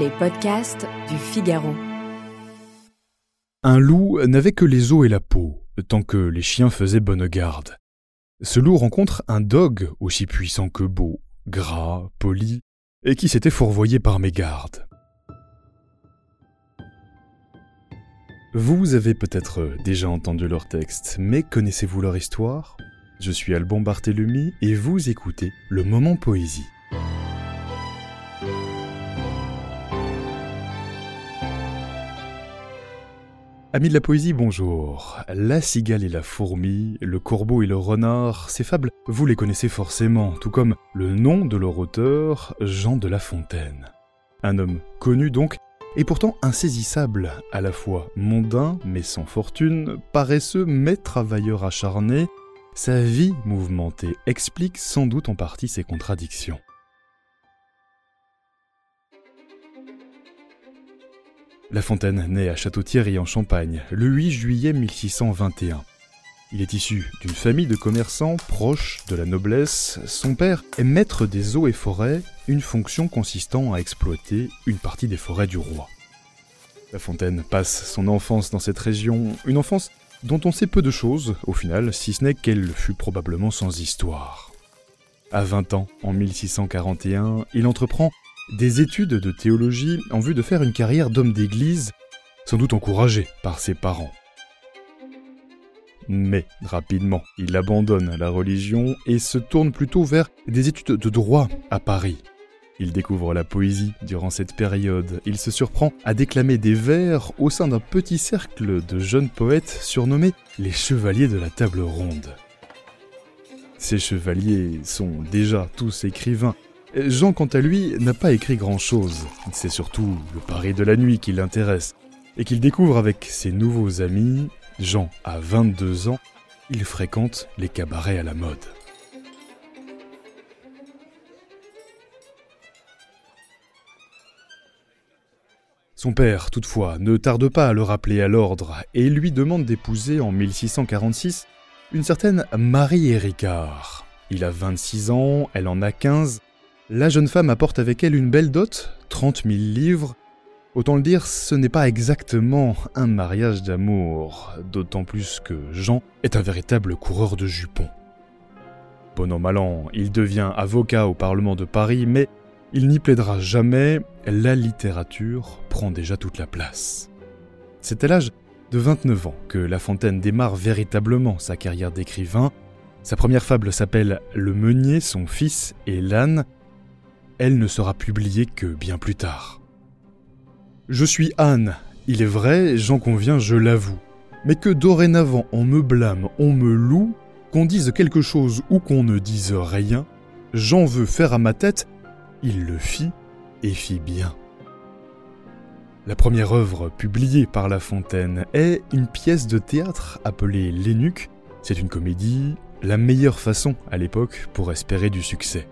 Les podcasts du Figaro. Un loup n'avait que les os et la peau, tant que les chiens faisaient bonne garde. Ce loup rencontre un dog aussi puissant que beau, gras, poli, et qui s'était fourvoyé par mes gardes. Vous avez peut-être déjà entendu leur texte, mais connaissez-vous leur histoire? Je suis Alban Barthélemy et vous écoutez Le Moment Poésie. Amis de la poésie, bonjour. La cigale et la fourmi, le corbeau et le renard, ces fables, vous les connaissez forcément, tout comme le nom de leur auteur, Jean de La Fontaine. Un homme connu donc, et pourtant insaisissable, à la fois mondain mais sans fortune, paresseux mais travailleur acharné, sa vie mouvementée explique sans doute en partie ses contradictions. La Fontaine naît à Château-Thierry en Champagne le 8 juillet 1621. Il est issu d'une famille de commerçants proches de la noblesse. Son père est maître des eaux et forêts, une fonction consistant à exploiter une partie des forêts du roi. La Fontaine passe son enfance dans cette région, une enfance dont on sait peu de choses au final, si ce n'est qu'elle fut probablement sans histoire. À 20 ans, en 1641, il entreprend des études de théologie en vue de faire une carrière d'homme d'église, sans doute encouragé par ses parents. Mais rapidement, il abandonne la religion et se tourne plutôt vers des études de droit à Paris. Il découvre la poésie durant cette période. Il se surprend à déclamer des vers au sein d'un petit cercle de jeunes poètes surnommés les Chevaliers de la Table Ronde. Ces chevaliers sont déjà tous écrivains Jean, quant à lui, n'a pas écrit grand-chose. C'est surtout le pari de la nuit qui l'intéresse, et qu'il découvre avec ses nouveaux amis. Jean a 22 ans, il fréquente les cabarets à la mode. Son père, toutefois, ne tarde pas à le rappeler à l'ordre et lui demande d'épouser en 1646 une certaine Marie Héricard. Il a 26 ans, elle en a 15, la jeune femme apporte avec elle une belle dot, 30 000 livres. Autant le dire, ce n'est pas exactement un mariage d'amour, d'autant plus que Jean est un véritable coureur de jupons. Bon an mal an, il devient avocat au Parlement de Paris, mais il n'y plaidera jamais, la littérature prend déjà toute la place. C'est à l'âge de 29 ans que La Fontaine démarre véritablement sa carrière d'écrivain. Sa première fable s'appelle Le meunier, son fils et l'âne, elle ne sera publiée que bien plus tard. Je suis Anne, il est vrai, j'en conviens, je l'avoue, mais que dorénavant on me blâme, on me loue, qu'on dise quelque chose ou qu'on ne dise rien, j'en veux faire à ma tête, il le fit et fit bien. La première œuvre publiée par La Fontaine est une pièce de théâtre appelée L'Énuque. C'est une comédie, la meilleure façon à l'époque pour espérer du succès.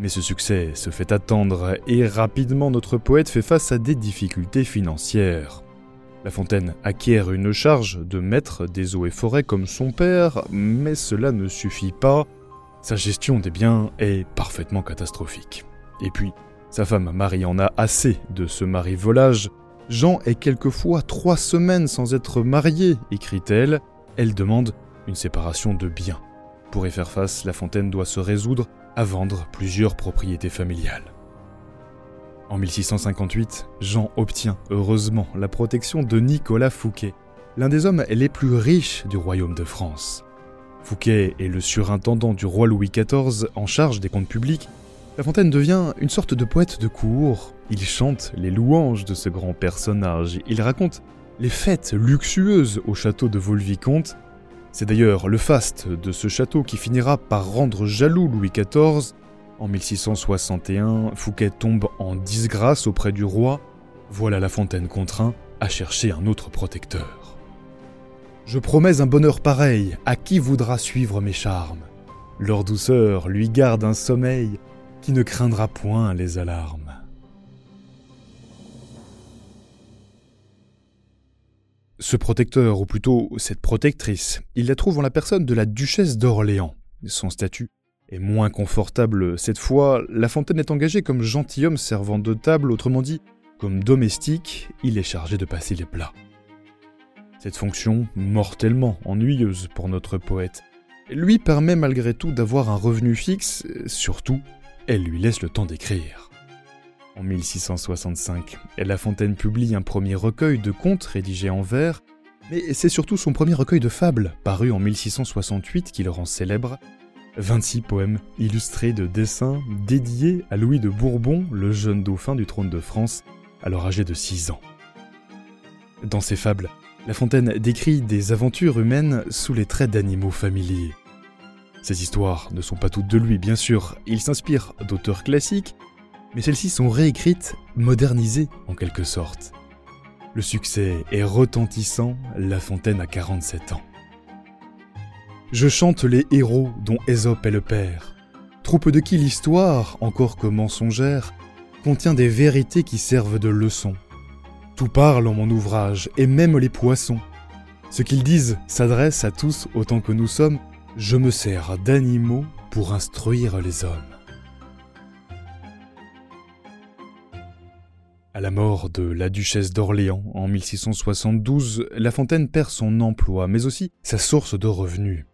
Mais ce succès se fait attendre et rapidement notre poète fait face à des difficultés financières. La Fontaine acquiert une charge de maître des eaux et forêts comme son père, mais cela ne suffit pas. Sa gestion des biens est parfaitement catastrophique. Et puis, sa femme Marie en a assez de ce mari volage. Jean est quelquefois trois semaines sans être marié, écrit-elle. Elle demande une séparation de biens. Pour y faire face, La Fontaine doit se résoudre à vendre plusieurs propriétés familiales. En 1658, Jean obtient heureusement la protection de Nicolas Fouquet, l'un des hommes les plus riches du royaume de France. Fouquet est le surintendant du roi Louis XIV en charge des comptes publics. La Fontaine devient une sorte de poète de cour. Il chante les louanges de ce grand personnage. Il raconte les fêtes luxueuses au château de Vaux-le-Vicomte c'est d'ailleurs le faste de ce château qui finira par rendre jaloux Louis XIV. En 1661, Fouquet tombe en disgrâce auprès du roi. Voilà La Fontaine contraint à chercher un autre protecteur. Je promets un bonheur pareil à qui voudra suivre mes charmes. Leur douceur lui garde un sommeil qui ne craindra point les alarmes. Ce protecteur, ou plutôt cette protectrice, il la trouve en la personne de la duchesse d'Orléans. Son statut est moins confortable cette fois, La Fontaine est engagé comme gentilhomme servant de table, autrement dit, comme domestique, il est chargé de passer les plats. Cette fonction, mortellement ennuyeuse pour notre poète, lui permet malgré tout d'avoir un revenu fixe, surtout, elle lui laisse le temps d'écrire. En 1665, La Fontaine publie un premier recueil de contes rédigés en vers, mais c'est surtout son premier recueil de fables, paru en 1668, qui le rend célèbre. 26 poèmes illustrés de dessins dédiés à Louis de Bourbon, le jeune dauphin du trône de France, alors âgé de 6 ans. Dans ses fables, La Fontaine décrit des aventures humaines sous les traits d'animaux familiers. Ces histoires ne sont pas toutes de lui, bien sûr, il s'inspire d'auteurs classiques, mais celles-ci sont réécrites, modernisées en quelque sorte. Le succès est retentissant, La Fontaine a 47 ans. Je chante les héros dont Ésope est le père, troupe de qui l'histoire, encore que mensongère, contient des vérités qui servent de leçon. Tout parle en mon ouvrage, et même les poissons. Ce qu'ils disent s'adresse à tous autant que nous sommes, je me sers d'animaux pour instruire les hommes. À la mort de la duchesse d'Orléans en 1672, La Fontaine perd son emploi, mais aussi sa source de revenus.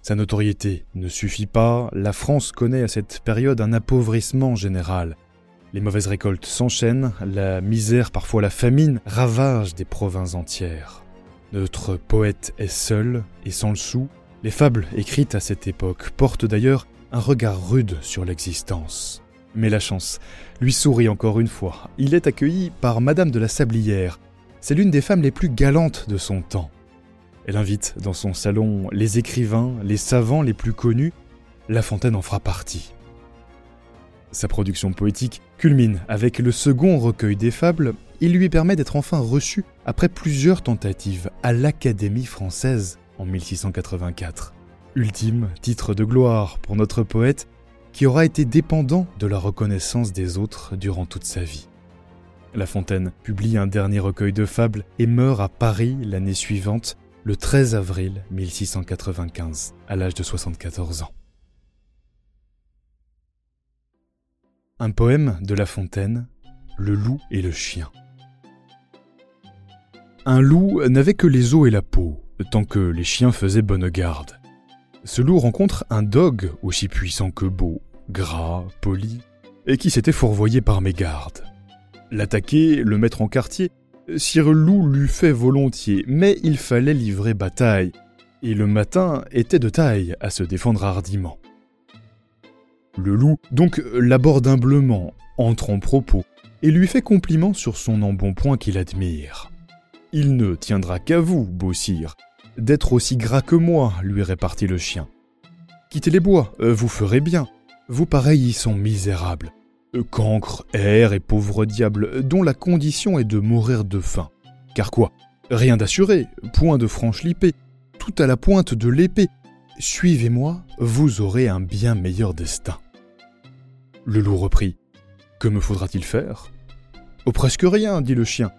Sa notoriété ne suffit pas, la France connaît à cette période un appauvrissement général. Les mauvaises récoltes s'enchaînent, la misère, parfois la famine, ravage des provinces entières. Notre poète est seul et sans le sou. Les fables écrites à cette époque portent d'ailleurs un regard rude sur l'existence. Mais la chance lui sourit encore une fois. Il est accueilli par Madame de la Sablière. C'est l'une des femmes les plus galantes de son temps. Elle invite dans son salon les écrivains, les savants les plus connus. La Fontaine en fera partie. Sa production poétique culmine avec le second recueil des fables. Il lui permet d'être enfin reçu après plusieurs tentatives à l'Académie française en 1684. Ultime titre de gloire pour notre poète qui aura été dépendant de la reconnaissance des autres durant toute sa vie. La Fontaine publie un dernier recueil de fables et meurt à Paris l'année suivante, le 13 avril 1695, à l'âge de 74 ans. Un poème de La Fontaine, Le loup et le chien. Un loup n'avait que les os et la peau, tant que les chiens faisaient bonne garde. Ce loup rencontre un dog aussi puissant que beau, gras, poli, et qui s'était fourvoyé par mes gardes. L'attaquer, le mettre en quartier, Sire Loup l'eût fait volontiers, mais il fallait livrer bataille, et le matin était de taille à se défendre hardiment. Le loup donc l'aborde humblement, entre en propos, et lui fait compliment sur son embonpoint qu'il admire. Il ne tiendra qu'à vous, beau sire, d'être aussi gras que moi, lui répartit le chien. Quittez les bois, euh, vous ferez bien. Vos pareils y sont misérables. Euh, cancres, air et pauvres diables, dont la condition est de mourir de faim. Car quoi? Rien d'assuré, point de franche lipée, tout à la pointe de l'épée. Suivez-moi, vous aurez un bien meilleur destin. Le loup reprit. Que me faudra-t-il faire? Oh, presque rien, dit le chien.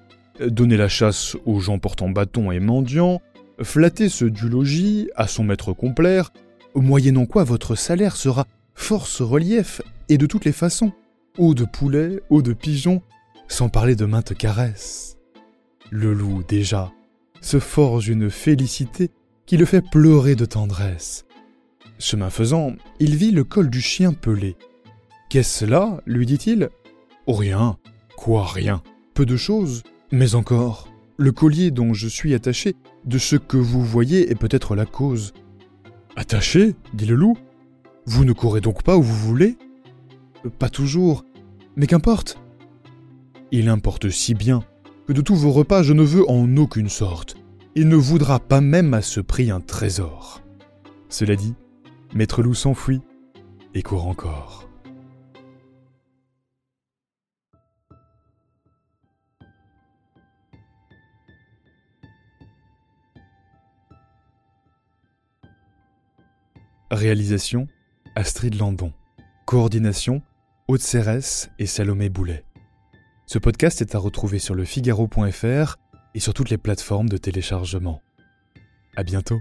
Donner la chasse aux gens portant bâton et mendiants, flatter ce du logis à son maître complaire, moyennant quoi votre salaire sera force relief et de toutes les façons, eau de poulet, eau de pigeon, sans parler de maintes caresses. Le loup, déjà, se forge une félicité qui le fait pleurer de tendresse. Chemin faisant, il vit le col du chien pelé. Qu'est-ce là lui dit-il? Rien. Quoi rien Peu de choses. Mais encore, le collier dont je suis attaché de ce que vous voyez est peut-être la cause. Attaché dit le loup. Vous ne courez donc pas où vous voulez? Pas toujours, mais qu'importe. Il importe si bien que de tous vos repas je ne veux en aucune sorte. Il ne voudra pas même à ce prix un trésor. Cela dit, Maître Loup s'enfuit et court encore. Réalisation Astrid Landon. Coordination Aude Cérès et Salomé Boulet. Ce podcast est à retrouver sur le Figaro.fr et sur toutes les plateformes de téléchargement. À bientôt.